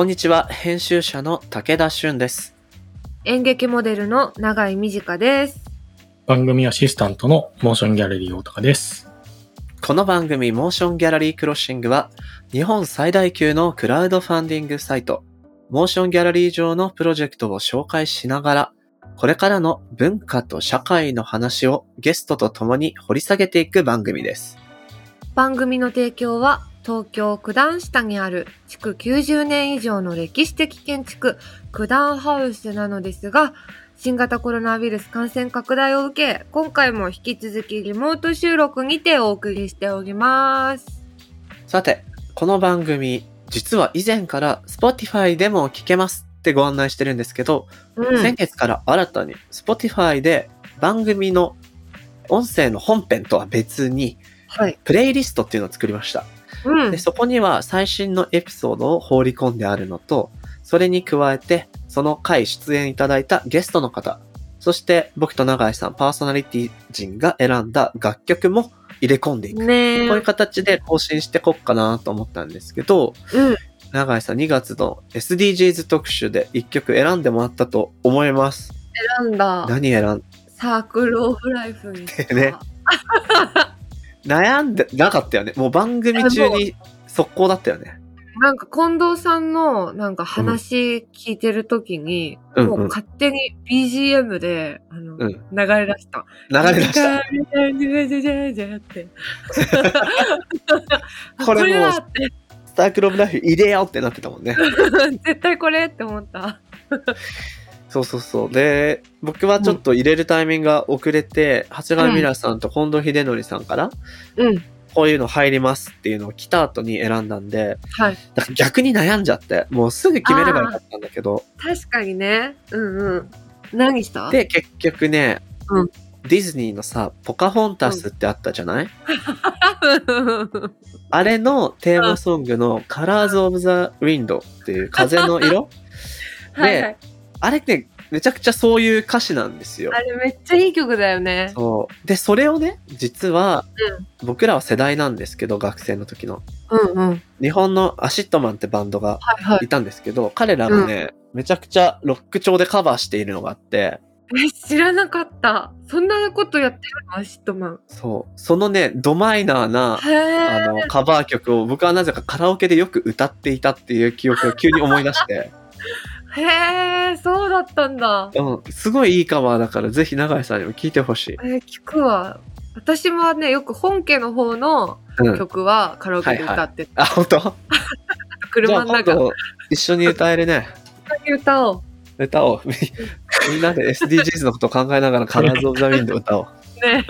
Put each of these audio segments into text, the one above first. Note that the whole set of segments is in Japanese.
こんにちは、編集者の武田俊です。演劇モデルの永井美智香です。番組アシスタントの MOTION GALLERY 大高です。この番組 MOTION GALLERY CROSSING は、日本最大級のクラウドファンディングサイト、 MOTION GALLERY 上のプロジェクトを紹介しながら、これからの文化と社会の話をゲストと共に掘り下げていく番組です。番組の提供は東京九段下にある築90年以上の歴史的建築九段ハウスなのですが、新型コロナウイルス感染拡大を受け、今回も引き続きリモート収録にてお送りしております。さて、この番組、実は以前から Spotify でも聞けますってご案内してるんですけど、うん先。月から新たに Spotify で番組の音声の本編とは別にはい。プレイリストっていうのを作りました。うんで、。そこには最新のエピソードを放り込んであるのと、それに加えて、その回出演いただいたゲストの方、そして僕と永井さん、パーソナリティ人が選んだ楽曲も入れ込んでいく。ねえ。こういう形で更新してこっかなと思ったんですけど、うん。永井さん2月の SDGs 特集で1曲選んでもらったと思います。選んだ。何選んサークルオブライフに。ね 悩んでなかったよね。もう番組中に速攻だったよね。なんか近藤さんのなんか話聞いてるときに、うんもう勝手に BGM で、あの、うん流れ出した。流れ出した。た。って。これもうスタークルオブライフ入れようってなってたもんね。絶対これって思った。そうそうそう。で、僕はちょっと入れるタイミングが遅れて、長谷川ミラさんと近藤秀則さんから、うん。こういうの入りますっていうのを来た後に選んだんで、はい。だから逆に悩んじゃって、もうすぐ決めればよかったんだけど、確かにね。うんうん。何した？で、結局ね、うんディズニーのさ、ポカホンタスってあったじゃない、あれのテーマソングの Colors of the Wind っていう風の色？はいはい。あれね、めちゃくちゃそういう歌詞なんですよあ。れめっちゃいい曲だよね。そう。で、それをね、実は、僕らは世代なんですけど、学生の時の。うんうん。日本の ACIDMAN ってバンドがはいはい。いたんですけど、彼らがね、めちゃくちゃロック調でカバーしているのがあって、え、知らなかった。そんなことやってるの？ ACIDMAN。そう。そのね、ドマイナーな。あの、カバー曲を僕はなぜかカラオケでよく歌っていたっていう記憶を急に思い出して、へえ、そうだったんだ。うん、すごいいいカバーだからぜひ永井さんにも聴いてほしい。えー聞くわ。私もね、よく本家の方のうん。曲はカラオケで歌ってた。あ、本当？じゃあ今車の中度一緒に歌えるね。に歌おう。歌おう。み みんなで SDGs のことを考えながらカラーズ・オブ・ザ・ウィンド歌おう。ね。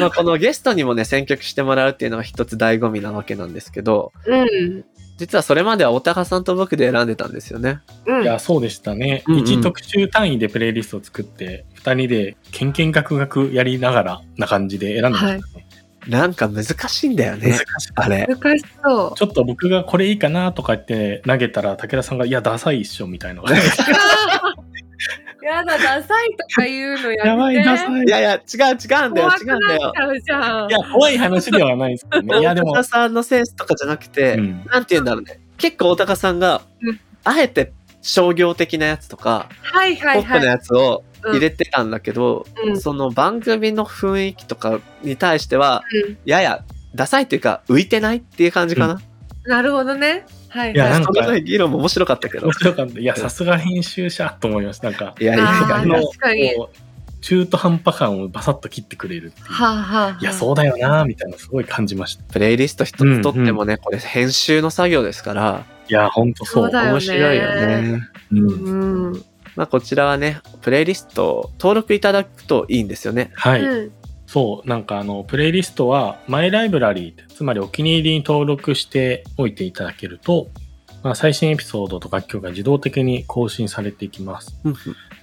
まあこのゲストにもね、選曲してもらうっていうのが一つ醍醐味なわけなんですけど、うん。実はそれまではおたかさんと僕で選んでたんですよね。うん。いや、そうでしたね。うんうん一特集単位でプレイリストを作って、二人でケンケンガクガクやりながらな感じで選んでましたね。なんか難しいんだよね難。しあれ。難しそうた。ちょっと僕がこれいいかなとか言って投げたら、武田さんが、いや、ダサいっしょ、みたいな。やだ、ダサいとか言うのやめて。やばい、ダサい。いやいや、違う違うんだよ、違うんだよ。いや、怖い話ではないですけどね。いや、でも大、高さんのセンスとかじゃなくて、うんなんて言うんだろうね。結構大高さんがうん、あえて商業的なやつとか、はいポップなはいはい。やつを入れてたんだけど、うんその番組の雰囲気とかに対しては、ややダサいっていうか浮いてないっていう感じかな。なるほどね。はいいやはい。そのね議論も面白かったけど面。白かった。いや、さすが編集者と思いました。なんか、いやいや。確かに中途半端感をバサッと切ってくれるっていう。はあ、はあはあ、いや、そうだよな、みたいな、すごい感じました。プレイリスト一つとってもね、これ編集の作業ですから、いや、ほんとそう。そう面白いよね。うんうん。まあこちらはね、プレイリストを登録いただくといいんですよね。はい。うん。そう、なんかあの、プレイリストは、マイライブラリーって、つまりお気に入りに登録しておいていただけると、まあ、最新エピソードと楽曲が自動的に更新されていきます。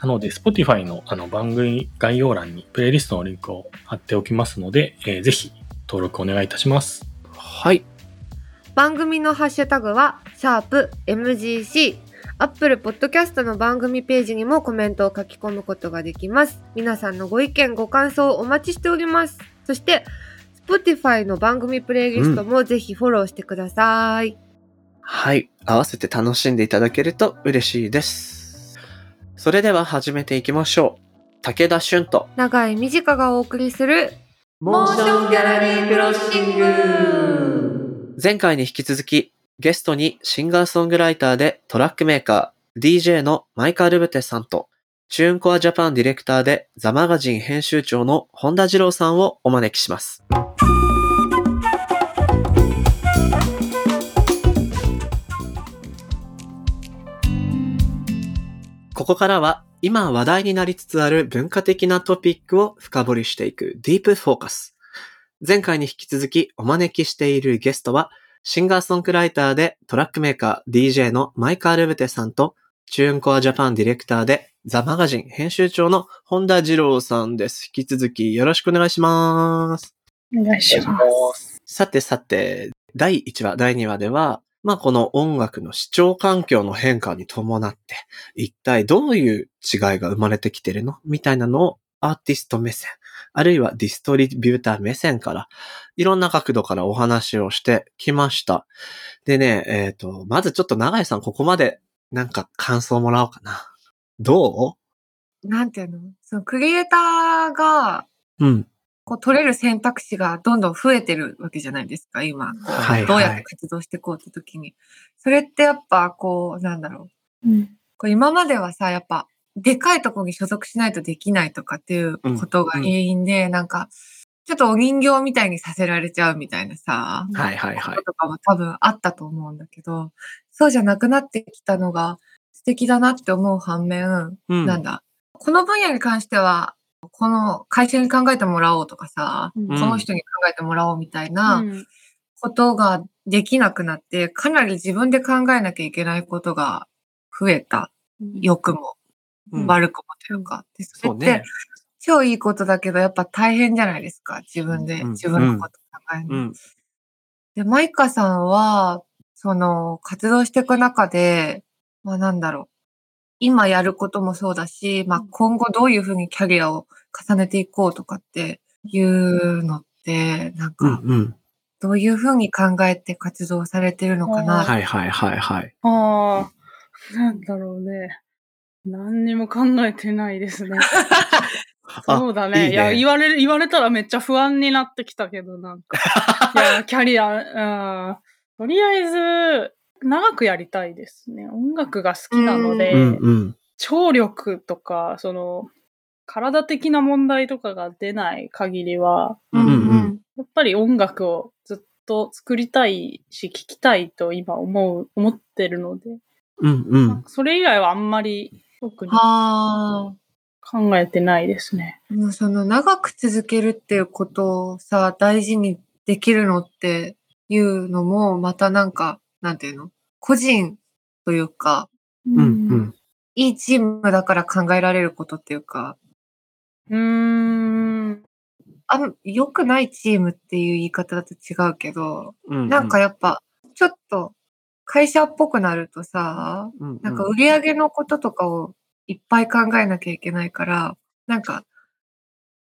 なので、Spotify のあの番組概要欄にプレイリストのリンクを貼っておきますので、えーぜひ登録お願いいたします。はい。番組のハッシュタグは、シャープ MGC。Apple Podcast の番組ページにもコメントを書き込むことができます。皆さんのご意見、ご感想をお待ちしております。そして、Spotify の番組プレイリストもぜひフォローしてください。はい。合わせて楽しんでいただけると嬉しいです。それでは始めていきましょう。武田俊と長井美智香がお送りするモーションギャラリークロッシング前回に引き続きゲストにシンガーソングライターでトラックメーカー DJ のマイカ・ルブテさんとチューンコアジャパンディレクターでザマガジン編集長の本田二郎さんをお招きします。ここからは今話題になりつつある文化的なトピックを深掘りしていくディープフォーカス。前回に引き続きお招きしているゲストはシンガーソングライターでトラックメーカー DJ のマイカー・ルブテさんとチューンコアジャパンディレクターでザ・マガジン編集長の本田二郎さんです。引き続きよろしくお願いします。お願いします。さてさて、第1話、第2話では、まあこの音楽の視聴環境の変化に伴って、一体どういう違いが生まれてきてるのみたいなのをアーティスト目線、あるいはディストリビューター目線から、いろんな角度からお話をしてきました。でね、えっ、と、まずちょっと長井さんここまでなんか感想もらおうかな。どなんていうの？そのクリエイターがううん。こう取れる選択肢がどんどん増えてるわけじゃないですか、今。はいはいどうやって活動していこうって時に。それってやっぱこう、なんだろう。うん。こう今まではさ、やっぱ、でかいとこに所属しないとできないとかっていうことが原因で、なんか、ちょっとお人形みたいにさせられちゃうみたいなさ、はいはいはい。こと。とかも多分あったと思うんだけど、そうじゃなくなってきたのが素敵だなって思う反面、うん。なんだ、この分野に関しては、この会社に考えてもらおうとかさ、うん。この人に考えてもらおうみたいなうん。ことができなくなって、かなり自分で考えなきゃいけないことが増えた。良くも。うん悪くもというか。でそれってそうね。超いいことだけど、やっぱ大変じゃないですか。自分で、うん自分のこと考え。で、マイカさんは、その、活動していく中で、まあなんだろう。今やることもそうだし、まあ今後どういうふうにキャリアを重ねていこうとかっていうのって、なんうんか、うん。どういうふうに考えて活動されてるのかな。はいはいはいはい。ああ、なんだろうね。何にも考えてないですね。そうだね。いいねいや、言われる、言われたらめっちゃ不安になってきたけど、なんか。いや、キャリア、うん。とりあえず、長くやりたいですね。音楽が好きなので、うんうん。聴力とか、その、体的な問題とかが出ない限りは、うんうんやっぱり音楽をずっと作りたいし、聴きたいと今思う、思ってるので、うんうん。それ以外はあんまり特に。考えてないですね。もうその長く続けるっていうことをさ、大事にできるのっていうのも、またなんか、なんていうの？個人というか、うんうん。いいチームだから考えられることっていうか、うーん。良くないチームっていう言い方だと違うけど、うんなんかやっぱ、ちょっと会社っぽくなるとさ、うんなんか売り上げのこととかをいっぱい考えなきゃいけないから、なんか、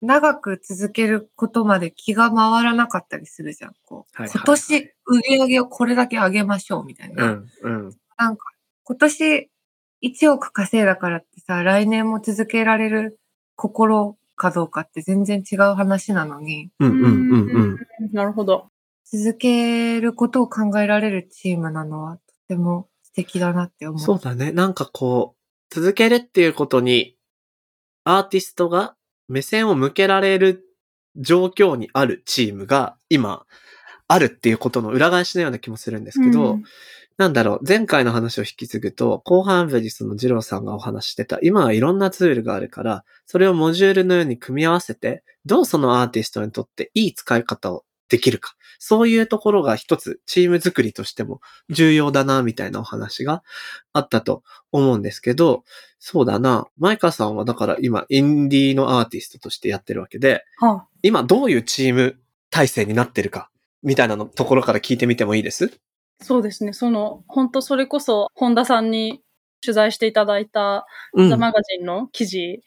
長く続けることまで気が回らなかったりするじゃん。こうはいはいはい今年売り上げをこれだけ上げましょうみたいな。うんうん。なんか、今年1億稼いだからってさ、来年も続けられる心かどうかって全然違う話なのに、うんうんうんうん。なるほど。続けることを考えられるチームなのはとても素敵だなって思う。そうだね。なんかこう、続けるっていうことに、アーティストが目線を向けられる状況にあるチームが今、あるっていうことの裏返しのような気もするんですけど、うんなんだろう、前回の話を引き継ぐと、後半部にその二郎さんがお話ししてた、今はいろんなツールがあるから、それをモジュールのように組み合わせて、どうそのアーティストにとっていい使い方をできるか。そういうところが一つチーム作りとしても重要だな、みたいなお話があったと思うんですけど、そうだな。マイカさんはだから今、インディーのアーティストとしてやってるわけで、は今どういうチーム体制になってるか、みたいなのところから聞いてみてもいいです？そうですね。その、本当それこそ、本田さんに取材していただいたうんザ・マガジンの記事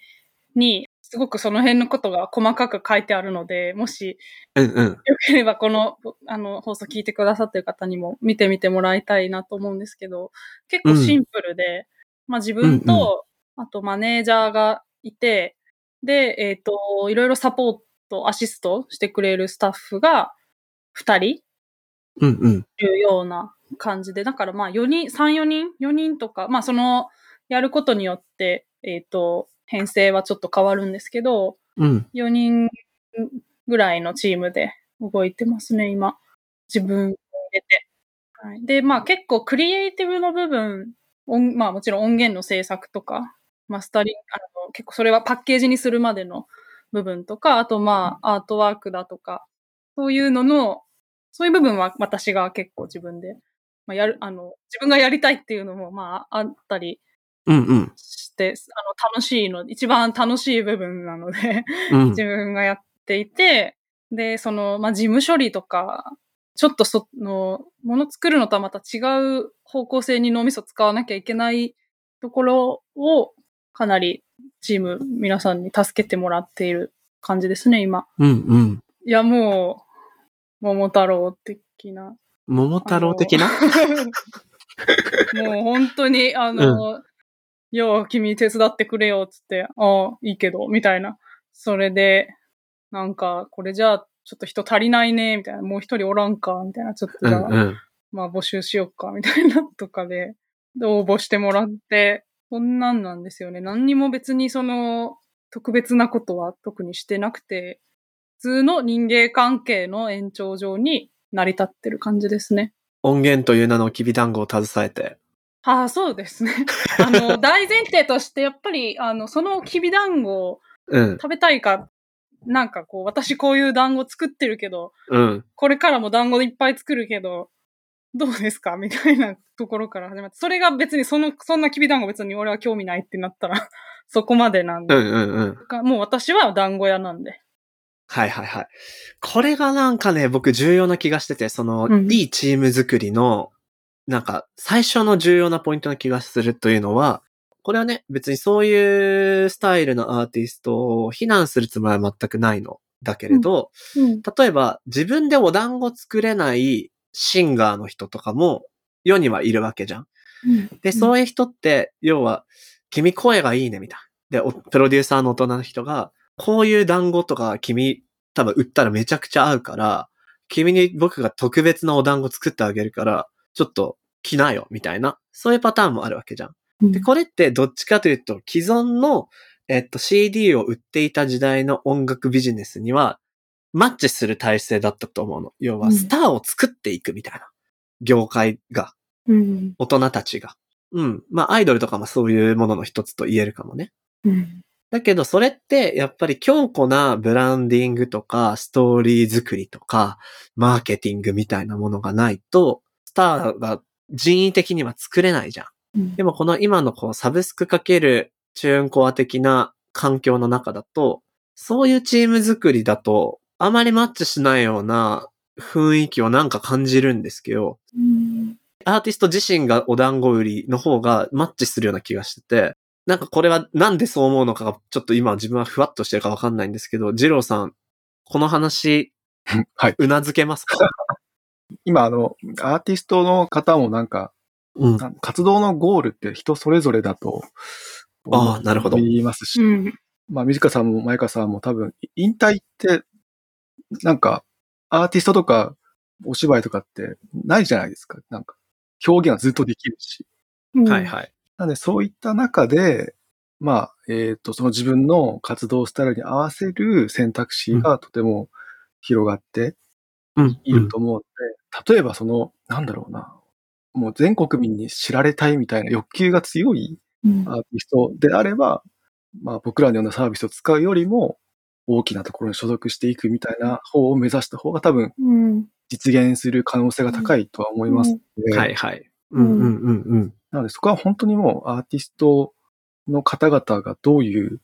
に、すすごくその辺のことが細かく書いてあるので、もしうんうん。よければこの、あの、放送聞いてくださってる方にも見てみてもらいたいなと思うんですけど、結構シンプルで、まあ自分と、あとマネージャーがいて、で、えっ、と、いろいろサポート、アシストしてくれるスタッフが2人うんうん。いるような感じで、だからまあ4人、3、4人 ?4 人とか、まあその、やることによって、えっ、と、編成はちょっと変わるんですけど、うん。4人ぐらいのチームで動いてますね、今。自分を入れて。はい、で、まあ結構クリエイティブの部分、音まあもちろん音源の制作とか、マスタリング、あの結構それはパッケージにするまでの部分とか、あとまあアートワークだとか、そういうのの、そういう部分は私が結構自分で、まあ、やる、あの、自分がやりたいっていうのもまああったりうんうん。して、あの楽しいの、一番楽しい部分なので、うん自分がやっていて、で、その、まあ、事務処理とか、ちょっとその、もの作るのとはまた違う方向性に脳みそ使わなきゃいけないところを、かなりチーム皆さんに助けてもらっている感じですね、今。うんうん。いや、もう、桃太郎的な。桃太郎的な？もう本当に、あの、よう、君手伝ってくれよ、つって、ああ、いいけど、みたいな。それで、なんか、これじゃあ、ちょっと人足りないね、みたいな。もう一人おらんか、みたいな。ちょっとうじゃあ、んうん。まあ募集しようか、みたいなとかで、で応募してもらって、そんなんなんですよね。何にも別にその、特別なことは特にしてなくて、普通の人間関係の延長上に成り立ってる感じですね。音源という名のきび団子を携えて。ああ、そうですね。あの、大前提として、やっぱり、あの、そのきび団子をうん。食べたいか、なんかこう、私こういう団子作ってるけど、うん。これからも団子いっぱい作るけど、どうですか？みたいなところから始まって、それが別にその、そんなきび団子別に俺は興味ないってなったら、そこまでなんで。うんうんうん。もう私は団子屋なんで。はいはいはい。これがなんかね、僕重要な気がしてて、その、うんいいチーム作りの、なんか、最初の重要なポイントな気がするというのは、これはね、別にそういうスタイルのアーティストを非難するつもりは全くないの。だけれど、うん。例えば自分でお団子作れないシンガーの人とかも世にはいるわけじゃん。で、そういう人って、要は、君声がいいねみたいな。で、おプロデューサーの大人の人が、こういう団子とか君多分売ったらめちゃくちゃ合うから、君に僕が特別なお団子作ってあげるから、ちょっと来なよみたいな。そういうパターンもあるわけじゃん。で、これってどっちかというと、既存の、えっと、CD を売っていた時代の音楽ビジネスには、マッチする体制だったと思うの。要は、うんスターを作っていくみたいな。業界が、うん。大人たちが。うん。まあ、アイドルとかもそういうものの一つと言えるかもね。うん。だけど、それって、やっぱり強固なブランディングとか、ストーリー作りとか、マーケティングみたいなものがないと、スターが人為的には作れないじゃん。でもこの今のこうサブスクかけるチューンコア的な環境の中だと、そういうチーム作りだと、あまりマッチしないような雰囲気をなんか感じるんですけど、うん。アーティスト自身がお団子売りの方がマッチするような気がしてて、なんかこれはなんでそう思うのかがちょっと今自分はふわっとしてるかわかんないんですけど、ジローさん、この話、はい。うなずけますか？今、あの、アーティストの方もなんか、うん。活動のゴールって人それぞれだとああなるほど言いますし、うん。まあ、水香さんも前香さんも多分、引退って、なんか、アーティストとか、お芝居とかってないじゃないですか。なんか、表現はずっとできるし。はいはい。なので、そういった中で、まあ、えっ、と、その自分の活動スタイルに合わせる選択肢がとても広がってうん。いると思うので、例えばその、なんだろうな、もう全国民に知られたいみたいな欲求が強いうん。アーティストであれば、まあ僕らのようなサービスを使うよりも、大きなところに所属していくみたいな方を目指した方が多分うん。実現する可能性が高いとは思いますので、はいはい。うんうんうんうん。なのでそこは本当にもうアーティストの方々がどういう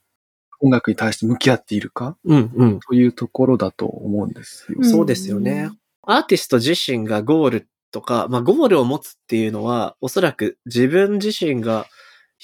音楽に対して向き合っているかうんうん。というところだと思うんですよ。うんそうですよね。アーティスト自身がゴールとか、まあゴールを持つっていうのは、おそらく自分自身が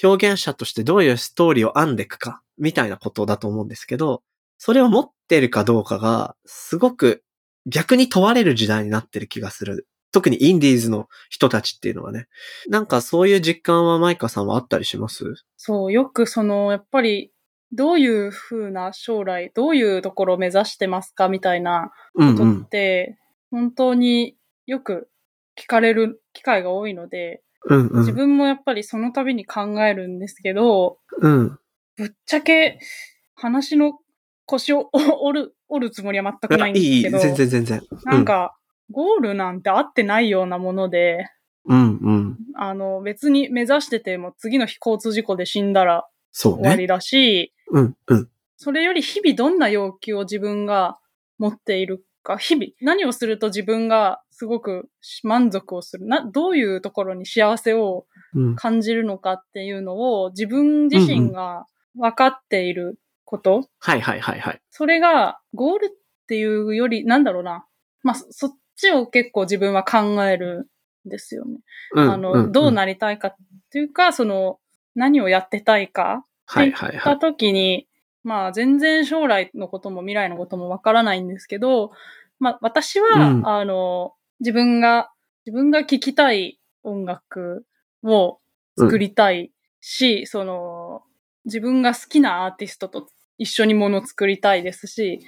表現者としてどういうストーリーを編んでいくか、みたいなことだと思うんですけど、それを持ってるかどうかが、すごく逆に問われる時代になってる気がする。特にインディーズの人たちっていうのはね。なんかそういう実感はマイカさんはあったりします？そう、よくその、やっぱり、どういう風な将来、どういうところを目指してますかみたいなことっ。て、本当によく聞かれる機会が多いので、うんうん。自分もやっぱりその度に考えるんですけど、うん。ぶっちゃけ話の腰を 折る、折るつもりは全くないんいい、いい、ですけど、全然全然。なんか、ゴールなんて合ってないようなもので、うん、うんうん。あの、別に目指してても次の日交通事故で死んだら。終わりだし、うん、うん。それより日々どんな要求を自分が持っているか、日々何をすると自分がすごく満足をする、な、どういうところに幸せをうん。感じるのかっていうのを自分自身が分かっていること、はいはいはいはい。それがゴールっていうより、なんだろうな。まあ、そそっちを結構自分は考えるんですよね。うん。あの、どうななりたいかっていうか、その、何をやってたいかはいはいったはい。時に、まあ全然将来のことも未来のこともわからないんですけど、まあ私は、うんあの、自分が、自分が聴きたい音楽を作りたいし、その、自分が好きなアーティストと一緒にものを作りたいですし、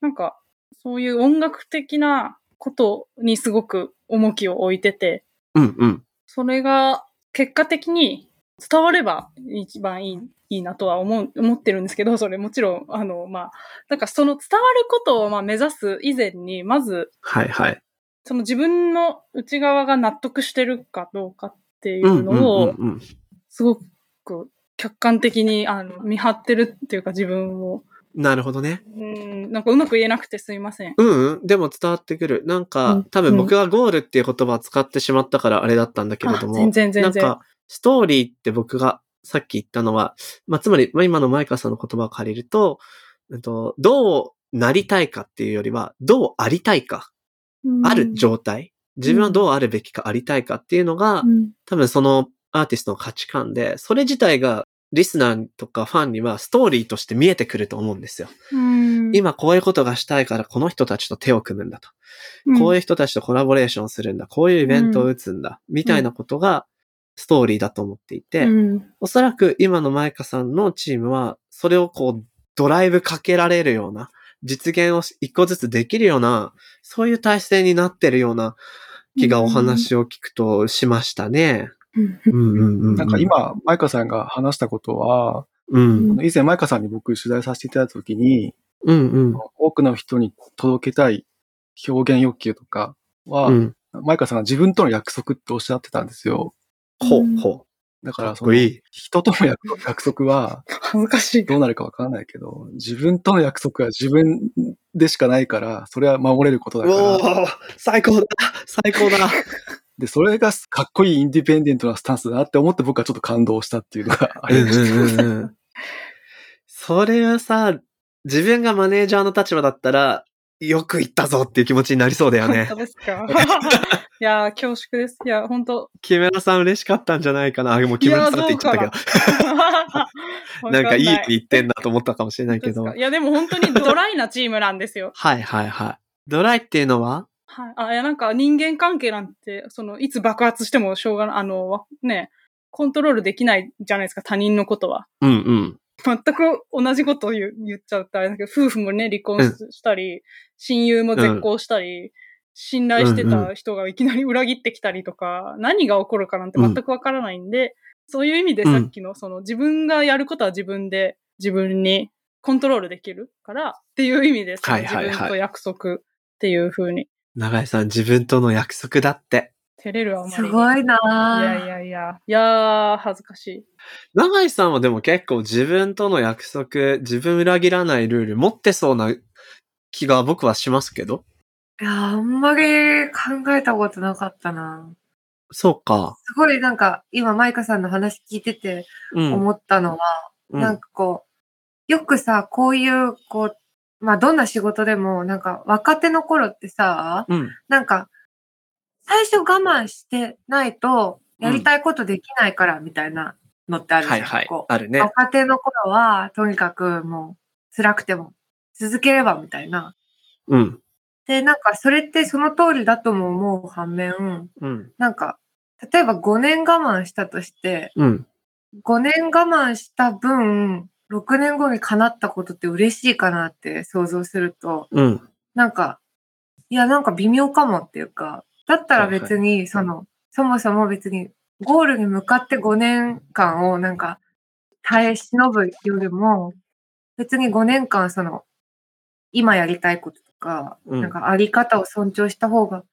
なんか、そういう音楽的なことにすごく重きを置いてて、うんうん。それが結果的に伝われば一番いいいいなとは思う、思ってるんですけど、それもちろん、あの、まあ、なんかその伝わることをまあ目指す以前に、まず、はいはい。その自分の内側が納得してるかどうかっていうのを、うん。すごく客観的にあの見張ってるっていうか自分を、なるほどね。うん、なんかうまく言えなくてすいません。うんうん。でも伝わってくる。なんか、うん多分僕がゴールっていう言葉を使ってしまったからあれだったんだけれども。あ全然全然なんか、ストーリーって僕がさっき言ったのは、まあ、つまり、まあ、今のマイカさんの言葉を借りると、うんと、どうなりたいかっていうよりは、どうありたいか。ある状態。自分はどうあるべきかありたいかっていうのが、うん多分そのアーティストの価値観で、それ自体がリスナーとかファンにはストーリーとして見えてくると思うんですよ。うん今こういうことがしたいからこの人たちと手を組むんだと。こういう人たちとコラボレーションするんだ。こういうイベントを打つんだ。みたいなことがストーリーだと思っていて、うんおそらく今のマイカさんのチームは、それをこう、ドライブかけられるような、実現を一個ずつできるような、そういう体制になってるような気がお話を聞くとしましたね。うんうんうんうん。なんか、今、マイカさんが話したことは、うん。以前マイカさんに僕取材させていただいたときに、うんうん。多くの人に届けたい表現欲求とかは、うん。マイカさんが自分との約束っておっしゃってたんですよ。ほうほう。だからその。人との約約束は恥ずかしい。どうなるかわからないけど、自分との約束は自分でしかないから、それは守れることだおから。ー最高だ最高だで、それがかっこいいインディペンデントなスタンスだなって思って僕はちょっと感動したっていうのがありました。それはさ、自分がマネージャーの立場だったら、よく言ったぞっていう気持ちになりそうだよね本当。ですか？いやー、恐縮です。いや、本当木村さん嬉しかったんじゃないかな。あ、もう木村さんって言っちゃったけど。ど なんかいいって言ってんだと思ったかもしれないけど。いや、でも本当にドライなチームなんですよ。はいはいはい。ドライっていうのは？はい。あ、いや、なんか人間関係なんて、その、いつ爆発してもしょうがない、あの、ね、コントロールできないじゃないですか、他人のことは。うんうん。全く同じことを言う言っちゃうとあれだけど、夫婦もね、離婚ししたり、親友も絶交したり、信頼してた人がいきなり裏切ってきたりとか、何が起こるかなんて全くわからないんで、そういう意味でさっきの、その自分がやることは自分で自分にコントロールできるからっていう意味で、自はいはいはい。分と約束っていう風に、長井さん自分との約束だって。照れるあまりに。すごいなぁいやいやいや。いやー、恥ずかしい。長井さんはでも結構自分との約束、自分裏切らないルール持ってそうな気が僕はしますけど。いや、あんまり考えたことなかったな。そうか。すごいなんか、今、マイカさんの話聞いててうん。思ったのは、うんなんかこう、よくさ、こういう、こう、まあ、どんな仕事でも、なんか、若手の頃ってさ、うん。なんか、最初我慢してないと、やりたいことできないから、みたいなのってあるじゃん。はいあるね。若手の頃は、とにかくもう、辛くても続ければみたいな。うん。で、なんかそれってその通りだとも思う反面、うん。なんか、例えば5年我慢したとして、うん。5年我慢した分、6年後に叶ったことって嬉しいかなって想像すると、うん。なんか、いや、なんか微妙かもっていうか、だったら別に、その、そもそも別に、ゴールに向かって5年間をなんか、耐え忍ぶよりも、別に5年間その、今やりたいこととか、うんなんかあり方を尊重した方が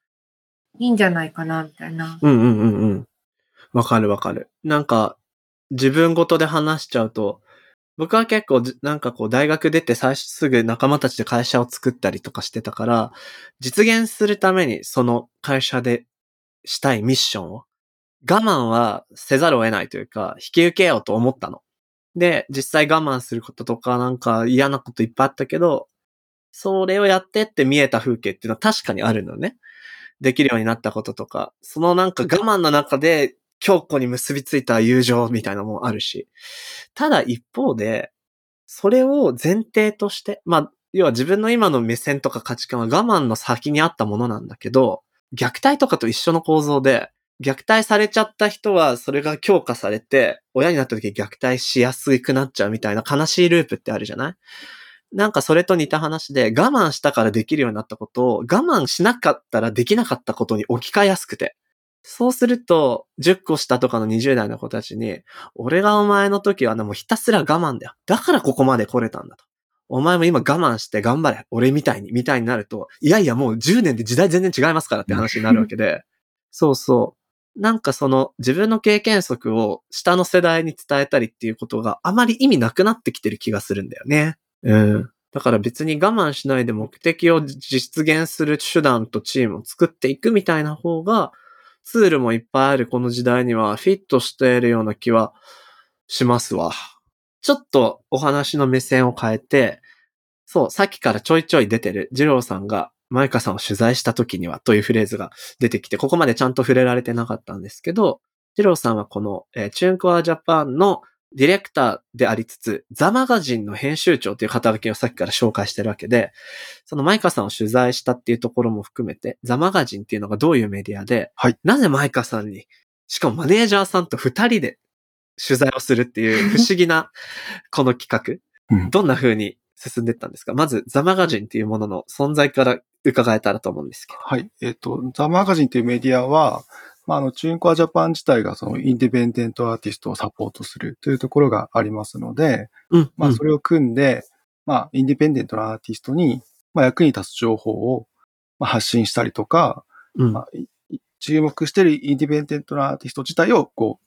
いいんじゃないかな、みたいな。うんうんうんうん。わかるわかる。なんか、自分ごとで話しちゃうと、僕は結構、なんかこう、大学出て最初すぐ仲間たちで会社を作ったりとかしてたから、実現するためにその会社でしたいミッションを、我慢はせざるを得ないというか、引き受けようと思ったの。で、実際我慢することとかなんか嫌なこといっぱいあったけど、それをやってって見えた風景っていうのは確かにあるのね。できるようになったこととか、そのなんか我慢の中で強固に結びついた友情みたいなのもあるし。ただ一方で、それを前提として、まあ、要は自分の今の目線とか価値観は我慢の先にあったものなんだけど、虐待とかと一緒の構造で、虐待されちゃった人はそれが強化されて、親になった時虐待しやすくなっちゃうみたいな悲しいループってあるじゃない？なんかそれと似た話で、我慢したからできるようになったことを、我慢しなかったらできなかったことに置き換えやすくて。そうすると、10個下とかの20代の子たちに、俺がお前の時はね、もうひたすら我慢だよ。だからここまで来れたんだと。お前も今我慢して頑張れ。俺みたいに、みたいになると、いやいやもう10年で時代全然違いますからって話になるわけで。そうそう。なんかその自分の経験則を下の世代に伝えたりっていうことがあまり意味なくなってきてる気がするんだよね。うん。だから別に我慢しないで目的を実現する手段とチームを作っていくみたいな方が、ツールもいっぱいあるこの時代にはフィットしているような気はしますわ。ちょっとお話の目線を変えて、そう、さっきからちょいちょい出てる、ジローさんがマイカさんを取材した時にはというフレーズが出てきて、ここまでちゃんと触れられてなかったんですけど、ジローさんはこの、えーチュンコアジャパンのディレクターでありつつ、ザマガジンの編集長という肩書きをさっきから紹介してるわけで、そのマイカさんを取材したっていうところも含めて、ザマガジンっていうのがどういうメディアで、はいなぜマイカさんに、しかもマネージャーさんと二人で取材をするっていう 不思議なこの企画、うんどんな風に進んでったんですか？まず、ザマガジンっていうものの存在から伺えたらと思うんですけど。はい。えっ、と、ザ・マガジンというメディアは、まあ、あの、チューンコアジャパン自体がそのインディペンデントアーティストをサポートするというところがありますので、うん。まあ、うんそれを組んで、まあ、インディペンデントなアーティストに、まあ、役に立つ情報を、まあ、発信したりとか、うんまあ、注目しているインディペンデントなアーティスト自体を、こう、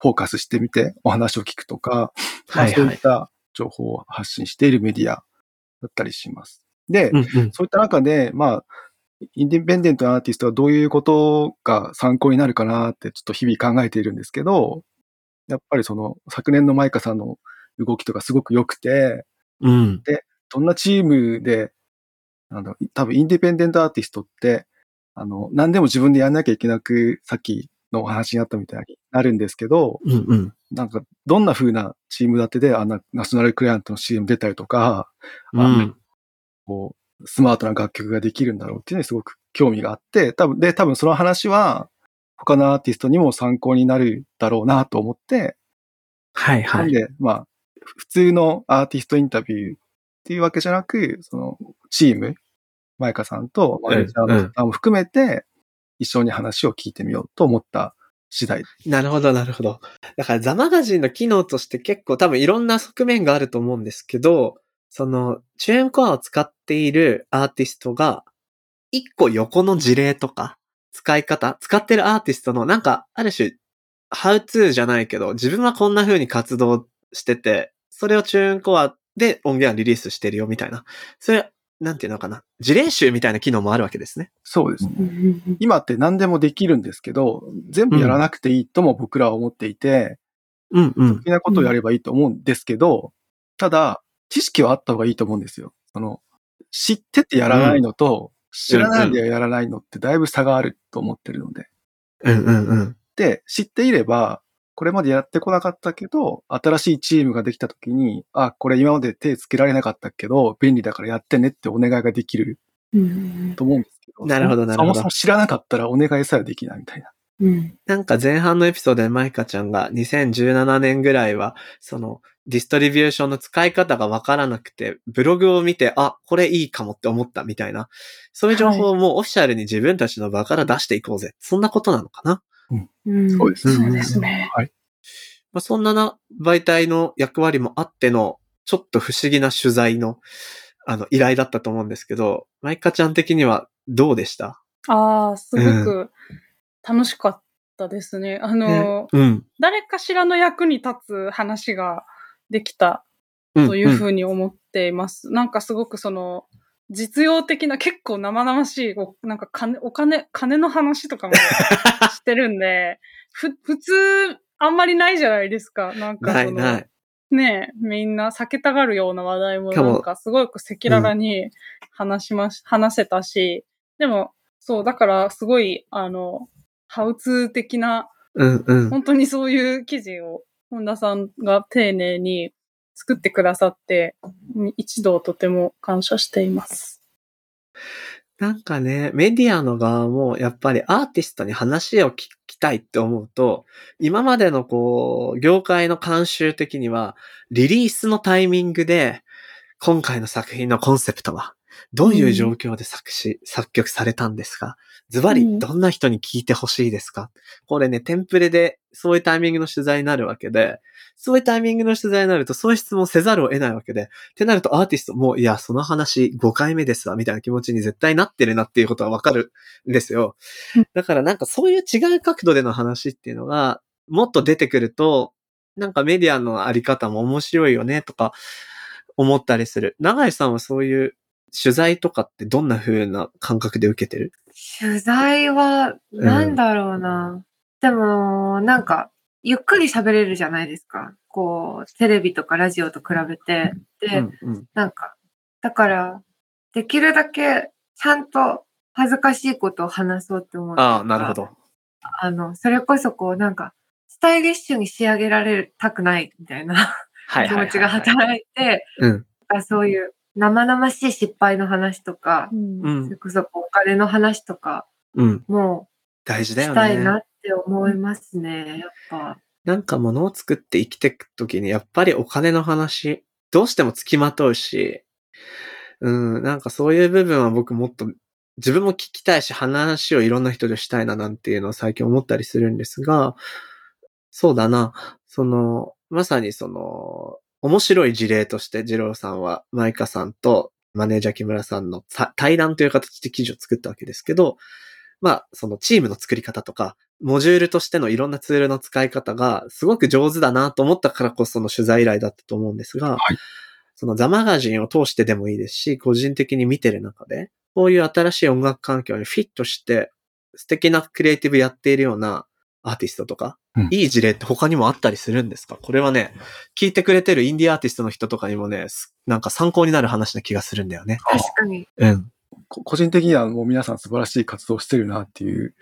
フォーカスしてみてお話を聞くとか、まあ、そういっ。た情報を発信しているメディアだったりします。で、うんうんそういった中で、まあ、インディペンデントなアーティストはどういうことが参考になるかなってちょっと日々考えているんですけど、やっぱりその昨年のマイカさんの動きとかすごく良くて、うん。どんなチームで、なんだろう多分インディペンデントアーティストって、あの、何でも自分でやんなきゃいけなく、さっきのお話にあったみたいになるんですけど、うんうん。なんか、どんな風なチーム立てで、あんなナショナルクライアントの CM 出たりとか、うん。こう、スマートな楽曲ができるんだろうっていうのにすごく興味があって、多分、で、多分その話は、他のアーティストにも参考になるだろうなと思って、はいはい。なんで、まあ、普通のアーティストインタビューっていうわけじゃなく、その、チーム、マイカさんとマネージャーの方も含めて、一緒に話を聞いてみようと思った次第。なるほど、なるほど。だからザマガジンの機能として結構多分いろんな側面があると思うんですけど、その、チューンコアを使っているアーティストが、一個横の事例とか、使い方、使ってるアーティストのなんか、ある種、ハウツーじゃないけど、自分はこんな風に活動してて、それをチューンコアで音源はリリースしてるよみたいな。それ、なんていうのかな。事例集みたいな機能もあるわけですね。そうですね。今って何でもできるんですけど、全部やらなくていいとも僕らは思っていて、うんうん好。きなことをやればいいと思うんですけど、ただ、知識はあった方がいいと思うんですよ。その、知っててやらないのと、知らないでやらないのってだいぶ差があると思ってるので。うんうんうん。で、知っていれば、これまでやってこなかったけど、新しいチームができた時に、あ、これ今まで手つけられなかったけど、便利だからやってねってお願いができるうんと思うんですけど。なるほどなるほどそもそも知らなかったらお願いさえできないみたいな。うんなんか前半のエピソードでマイカちゃんが2017年ぐらいは、そのディストリビューションの使い方がわからなくて、ブログを見て、あ、これいいかもって思ったみたいな、そういう情報をもうオフィシャルに自分たちの場から出していこうぜ。そんなことなのかな？うんそうですそうですね。はい。まあ、そんなな媒体の役割もあっての、ちょっと不思議な取材の、あの、依頼だったと思うんですけど、マイカちゃん的にはどうでした？ああ、すごく楽しかったですね。あの、うん。誰かしらの役に立つ話ができたうんというふんうに思っています。なんかすごくその、実用的な結構生々しい、おなんか金、お金、金の話とかも してるんで、ふ、普通、あんまりないじゃないですか。なんかその、ないない。ねえ、みんな避けたがるような話題もなんかすごく赤裸々に話しまし、話せたし、でも、そう、だからすごい、あの、ハウツー的な、うんうん。本当にそういう記事を本田さんが丁寧に作ってくださって、一度とても感謝しています。なんかね、メディアの側もやっぱりアーティストに話を聞きたいって思うと、今までのこう、業界の慣習的には、リリースのタイミングで、今回の作品のコンセプトは、どういう状況で作詞、作曲されたんですか？ズバリ、うん。どんな人に聞いてほしいですか？これね、テンプレで、そういうタイミングの取材になるわけで、そういうタイミングの取材になると、そういう質問せざるを得ないわけで、ってなるとアーティストも、いや、その話5回目ですわ、みたいな気持ちに絶対なってるなっていうことはわかるんですよ。うん。だからなんかそういう違う角度での話っていうのが、もっと出てくると、なんかメディアのあり方も面白いよね、とか思ったりする。長井さんはそういう取材とかってどんな風な感覚で受けてる？取材は、なんだろうな。でも、なんか、ゆっくり喋れるじゃないですか。こう、テレビとかラジオと比べて。で、うんうん。なんか、だから、できるだけ、ちゃんと恥ずかしいことを話そうって思う。ああ、なるほ。ど。あの、それこそこう、なんか、スタイリッシュに仕上げられたくないみたいなはいはいはい、気持ちが働いて、うん。あそういう生々しい失敗の話とか、うそれん。こそお金の話とかうん。も大事だよね。したいなって思いますね、やっぱ。なんか物を作って生きていくときに、やっぱりお金の話、どうしてもつきまとうし、うん、なんかそういう部分は僕もっと自分も聞きたいし、話をいろんな人でしたいななんていうのを最近思ったりするんですが、そうだな、その、まさにその、面白い事例として、二郎さんは、マイカさんとマネージャー木村さんのさ対談という形で記事を作ったわけですけど、まあ、そのチームの作り方とか、モジュールとしてのいろんなツールの使い方がすごく上手だなと思ったからこその取材依頼だったと思うんですが、はい。そのザマガジンを通してでもいいですし、個人的に見てる中で、こういう新しい音楽環境にフィットして素敵なクリエイティブやっているようなアーティストとか、うんいい事例って他にもあったりするんですか？これはね、聞いてくれてるインディアーティストの人とかにもね、すなんか参考になる話な気がするんだよね。確かに。うん。こ個人的にはもう皆さん素晴らしい活動をしてるなっていう、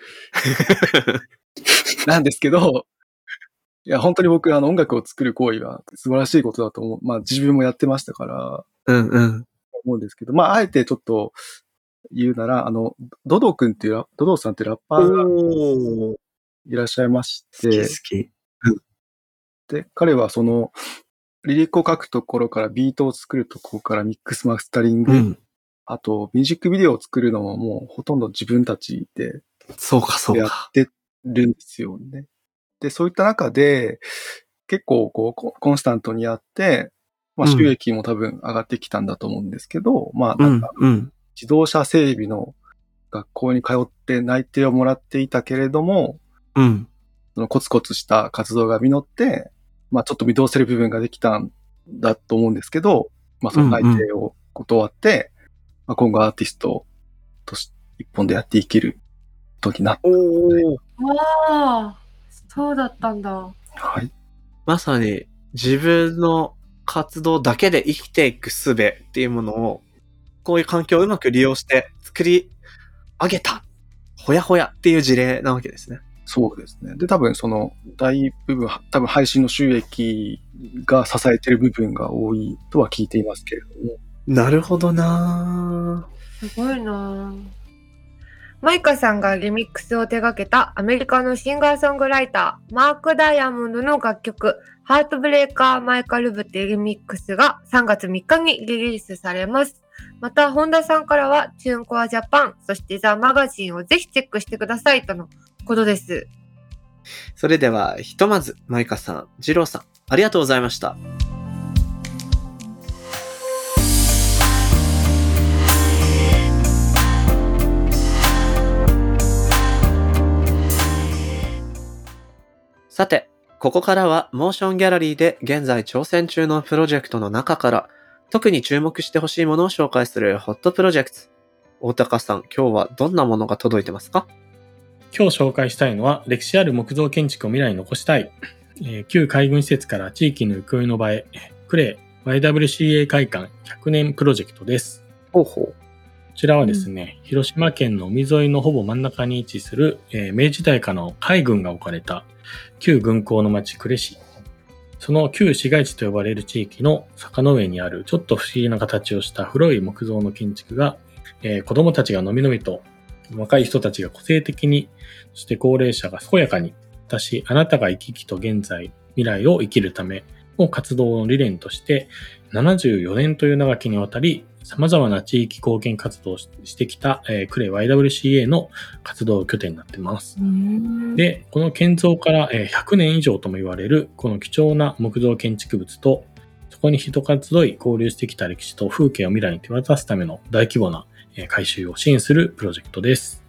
なんですけど、いや、本当に僕、あの、音楽を作る行為は素晴らしいことだと思う。まあ、自分もやってましたから、うんうん。思うんですけど、まあ、あえてちょっと言うなら、あの、ドド君っていうラ、ドドさんっていうラッパーが。いらっしゃいまし好きて、好き。で、彼はその、リリックを書くところからビートを作るところからミックスマスタリング、うん。あとミュージックビデオを作るのももうほとんど自分たちでそうかそうやっか。てるんですよね。で、そういった中で、結構こうココンスタントにやって、まあうん収益も多分上がってきたんだと思うんですけど、まあうんなんか、うん。自動車整備の学校に通って内定をもらっていたけれども、うん。そのコツコツした活動が実って、まあちょっと見通せる部分ができたんだと思うんですけど、まあその内定を断って、まあ今後アーティストとして一本でやっていける時になっおー。わあ、そうだったんだ。はい。まさに自分の活動だけで生きていく術っていうものを、こういう環境をうまく利用して作り上げた、ほやほやっていう事例なわけですね。そうですね。で、多分その大部分、多分配信の収益が支えてる部分が多いとは聞いていますけれども。なるほどなすごいなマイカさんがリミックスを手掛けたアメリカのシンガーソングライター、マーク・ダイヤモンドの楽曲、ハートブレーカー・マイカ・ルブっていうリミックスが3月3日にリリースされます。また、本田さんからは、チューンコアジャパン、そしてザ・マガジンをぜひチェックしてくださいとのことです。それでは、ひとまず、マイカさん、ジローさん、ありがとうございました。さて、ここからはモーションギャラリーで現在挑戦中のプロジェクトの中から特に注目してほしいものを紹介するホットプロジェクト。大高さん、今日はどんなものが届いてますか？今日紹介したいのは、歴史ある木造建築を未来に残したい。えー旧海軍施設から地域の憩いの場へ、クレイ YWCA 会館100年プロジェクトです。ほうほう。こちらはですね、広島県の海沿いのほぼ真ん中に位置する、えー明治代下の海軍が置かれた旧軍港の町呉市。その旧市街地と呼ばれる地域の坂の上にあるちょっと不思議な形をした古い木造の建築が、えー子供たちがのみのみと若い人たちが個性的に、そして高齢者が健やかに、私、あなたが生き生きと現在、未来を生きるための活動の理念として、74年という長きにわたり、様々な地域貢献活動をしてきた、えークレイ YWCA の活動拠点になっています。で、で、この建造からえー100年以上とも言われる、この貴重な木造建築物と、そこに人が集い交流してきた歴史と風景を未来に手渡すための大規模なえー改修を支援するプロジェクトです。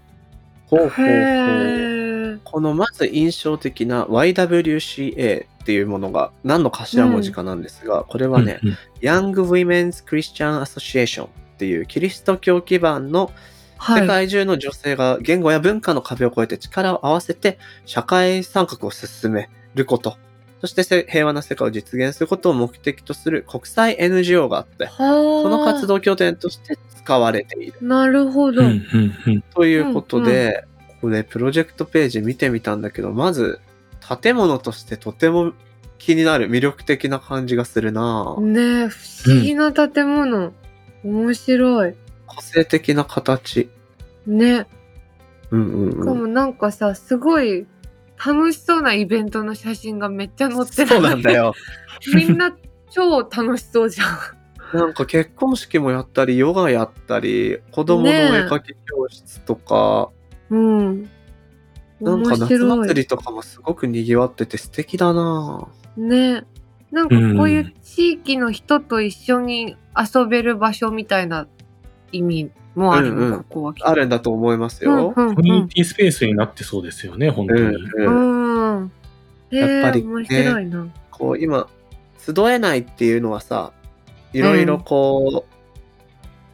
ほうほうほう。このまず印象的な YWCA っていうものが何の頭文字かなんですが、これはね、うんうん Young Women's Christian Association っていうキリスト教基盤のはい。世界中の女性が言語や文化の壁を越えて力を合わせて社会参画を進めること、そしてせ平和な世界を実現することを目的とする国際 NGO があって、そその活動拠点として使われているなるほど。うんうんうんということで、これプロジェクトページ見てみたんだけど、まず建物としてとても気になる魅力的な感じがするなぁねえ、不思議な建物。面白い。個性的な形。ね。うんうんうん。しかもなんかさ、すごい楽しそうなイベントの写真がめっちゃ載ってる。そうなんだ。よ。みんな超楽しそうじゃん。なんか結婚式もやったり、ヨガやったり、子供のお絵描き教室とか、うん。なんか夏祭りとかもすごく賑わってて素敵だなぁね。なんかこういう地域の人と一緒に遊べる場所みたいな意味もあるの、うんうんここはきっと。あるんだと思いますよ。うんうんコミュニティスペースになってそうですよね、本当に。うんううんやっぱりね。こう今、集えないっていうのはさ、いろいろこう、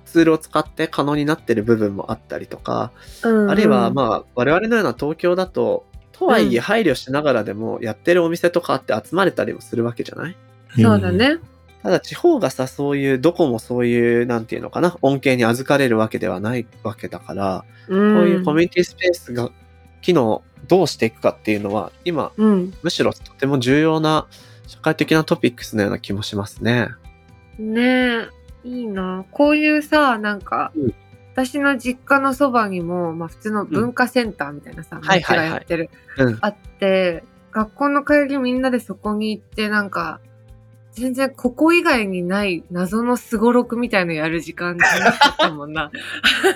ツールを使って可能になってる部分もあったりとか、うんうんあるいはまあ我々のような東京だと、とはいえうん配慮しながらでもやってるお店とかあって集まれたりもするわけじゃない？そうだね。ただ地方がさ、そういう、どこもそういう、なんていうのかな、恩恵に預かれるわけではないわけだから、こうこういうコミュニティスペースが機能どうしていくかっていうのは、今、うん。むしろとても重要な社会的なトピックスのような気もしますね。ねえ、いいな。こういうさ、なんか、うん私の実家のそばにも、まあ普通の文化センターみたいなさ、町はいはいはいがやってる、うん。あって、学校の帰りみんなでそこに行って、なんか、全然ここ以外にない謎のすごろくみたいのやる時間になったもんな。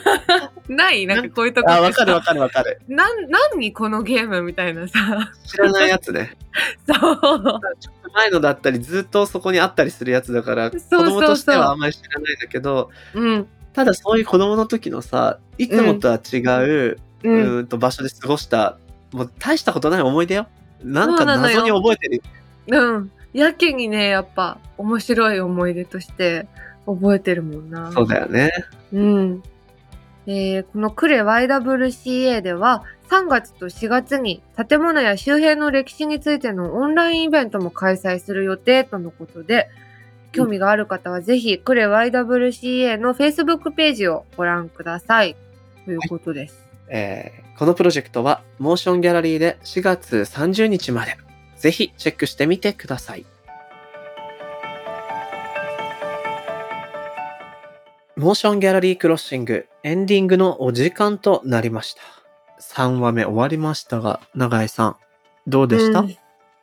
ない？なんかこういうとこあ、わかるわさ、かるわかる。なん、何このゲームみたいなさ。知らないやつね。そう。ちょっと前のだったり、ずっとそこにあったりするやつだから、子そうそう供としてはあんまり知らないんだけど、うん。ただそういう子供の時のさ、いつもとは違う、ううん。ーんと場所で過ごした、もう大したことない思い出よ。なんか謎に覚えてる。うん。やけにね、やっぱ面白い思い出として覚えてるもんな。そうだよね。うん。えーこのクレ YWCA では3月と4月に建物や周辺の歴史についてのオンラインイベントも開催する予定とのことで、興味がある方はぜひクレ YWCA の Facebook ページをご覧ください。ということです。えーこのプロジェクトはモーションギャラリーで4月30日までぜひチェックしてみてください。モーションギャラリークロッシングエンディングのお時間となりました。3話目終わりましたが、長井さん、どうでした、うん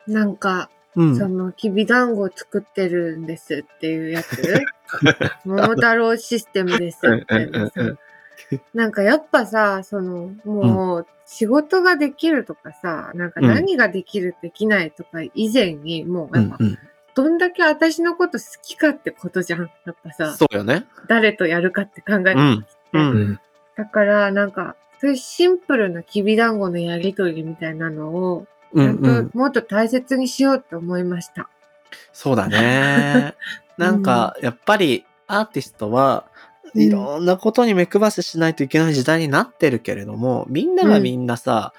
なんか、うん。その、きびだんご作ってるんですっていうやつ桃太郎システムですって なんかやっぱさ、その、もう、仕事ができるとかさ、なんか何ができる、できないとか以前に、もうやっぱ、うんどんだけ私のこと好きかってことじゃん。やっぱさ、そうよね。誰とやるかって考えてうん。う。うんん。だから、なんか、そういうシンプルなきびだんごのやりとりみたいなのを、ちゃんうんうんと。もっと大切にしようって思いました。そうだね。なんか、やっぱりアーティストは、うんいろんなことに目配せしないといけない時代になってるけれども、みんながみんなさ、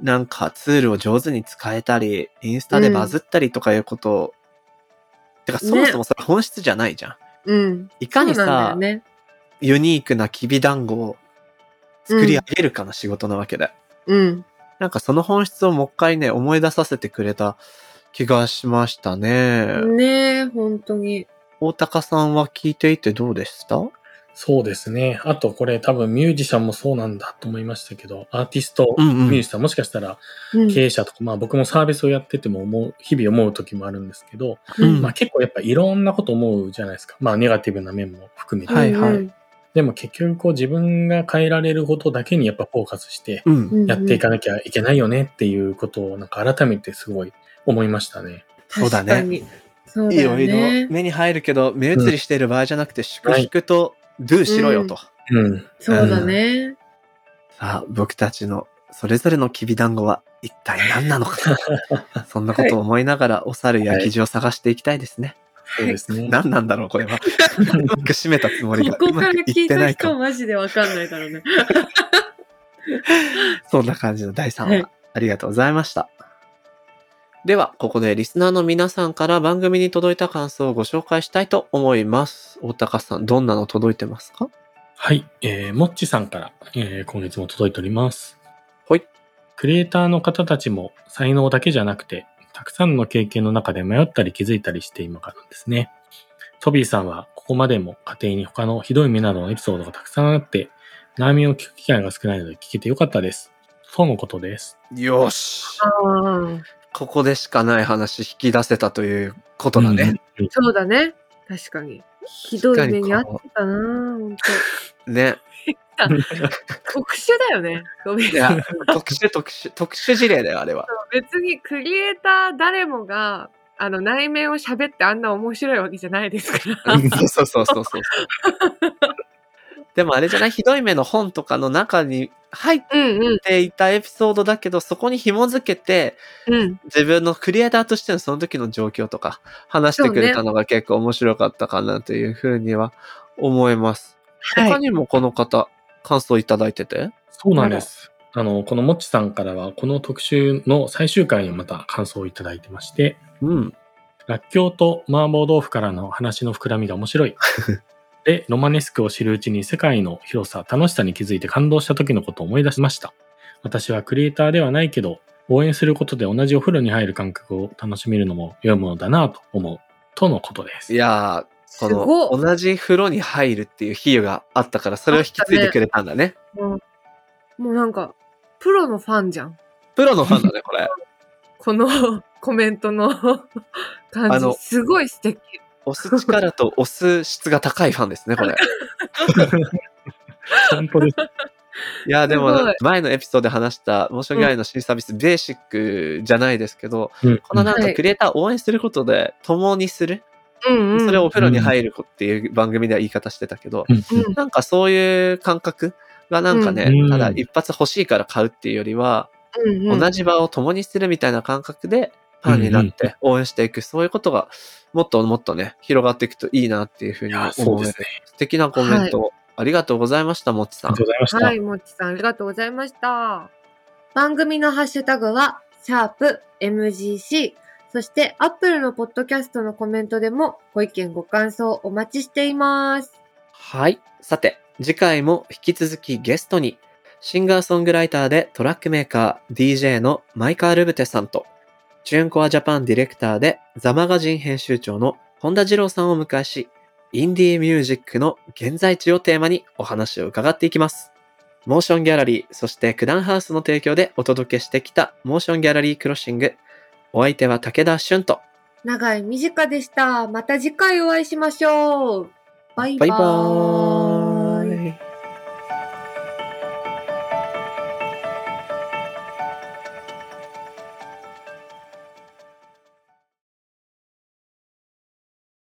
なんかツールを上手に使えたり、インスタでバズったりとかいうことを、てかそもそもそれ本質じゃないじゃん。うん。いかにさ、よね。ユニークなきびだんごを作り上げるかな仕事なわけで。うん。なんかその本質をもう一回ね、思い出させてくれた気がしましたね。ねえ、本当に。大高さんは聞いていてどうでした？そうですね。あとこれ多分ミュージシャンもそうなんだと思いましたけど、アーティスト、うんうんミュージシャンもしかしたらうん経営者とか、まあ僕もサービスをやってても思う、日々思う時もあるんですけど、うんまあ結構やっぱいろんなこと思うじゃないですか。まあネガティブな面も含めて。はいはいうんでも結局こう自分が変えられることだけにやっぱフォーカスしてうん。うんやっていかなきゃいけないよねっていうことをなんか改めてすごい思いましたね。そうだねいろいろね。目に入るけど、目移りしてる場合じゃなくて、粛々とドゥしろよと。うん。そうだね。さあ、僕たちのそれぞれのきびだんごは一体何なのかと。そんなことを思いながら、お猿や生地を探していきたいですね。そうですね。何なんだろう、これは。うまく締めたつもりが。ここから聞いたいってないか人マジでわかんないだろうね。そんな感じの第3話、はいありがとうございました。では、ここでリスナーの皆さんから番組に届いた感想をご紹介したいと思います。大高さん、どんなの届いてますか？はい。えー、もっちさんから、えー今月も届いております。はい。クリエイターの方たちも才能だけじゃなくて、たくさんの経験の中で迷ったり気づいたりして今からですね。トビーさんはここまでも家庭に他のひどい目などのエピソードがたくさんあって、悩みを聞く機会が少ないので聞けてよかったです。とのことです。よし。ここでしかない話引き出せたということだね。うん。そうだね。確かに。ひどい目にあってたな本ね。当 特殊だよね。ごめん特殊特殊、特殊事例だよ、あれは。別にクリエイター誰もが、あの、内面を喋ってあんな面白いわけじゃないですから。そうそうそうそうそう。でもあれじゃない？ひどい目の本とかの中に入っうんうんていたエピソードだけど、そこに紐づけて、うん。自分のクリエイターとしてのその時の状況とか話してくれたのが結構面白かったかなというふうには思います。他にもこの方、感想いただいてて？そうなんです。あの、このもっちさんからは、この特集の最終回にまた感想をいただいてまして、うん。らっきょうと麻婆豆腐からの話の膨らみが面白い。で、ロマネスクを知るうちに世界の広さ、楽しさに気づいて感動した時のことを思い出しました。私はクリエイターではないけど、応援することで同じお風呂に入る感覚を楽しめるのも良いものだなと思う。とのことです。いやー、こすごの同じ風呂に入るっていう比喩があったから、それを引き継いでくれたんだね。もうもうなんか、プロのファンじゃん。プロのファンだね、これ。このコメントの あ感のじ。すごい素敵。押す力と押す質が高いファンですね、これ。本当です。いや、でも前のエピソードで話した、モーションギャラリーの新サービス、ベーシックじゃないですけど、うんこのなんはいかクリエイターを応援することで、共にする。うんうん。それをお風呂に入るっていう番組では言い方してたけど、うんうんなんかそういう感覚がなんかね、うんただ一発欲しいから買うっていうよりは、うんうん同じ場を共にするみたいな感覚で、ファンになって応援していく、そういうことがもっともっとね、広がっていくといいなっていうふうに思う。ね。素敵なコメント、ありがとうございました、もっちさんありがと。うございました。はい、もっちさん、ありがとうございました。番組のハッシュタグは、シャープ MGC。そして、アップルのポッドキャストのコメントでも、ご意見ご感想お待ちしています。はい。さて、次回も引き続きゲストに、シンガーソングライターでトラックメーカー、DJ のマイカ・ルブテさんと、 TuneCore Japan ディレクターで THE MAGAZINE 編集長の本田二郎さんをお迎えし、インディーミュージックの現在地をテーマにお話を伺っていきます。 MOTION GALLERY、そして九段ハウスの提供でお届けしてきた MOTION GALLERY CROSSING。お相手は武田俊と、長い短でした。また次回お会いしましょう。バイバーイ。バイバーイ。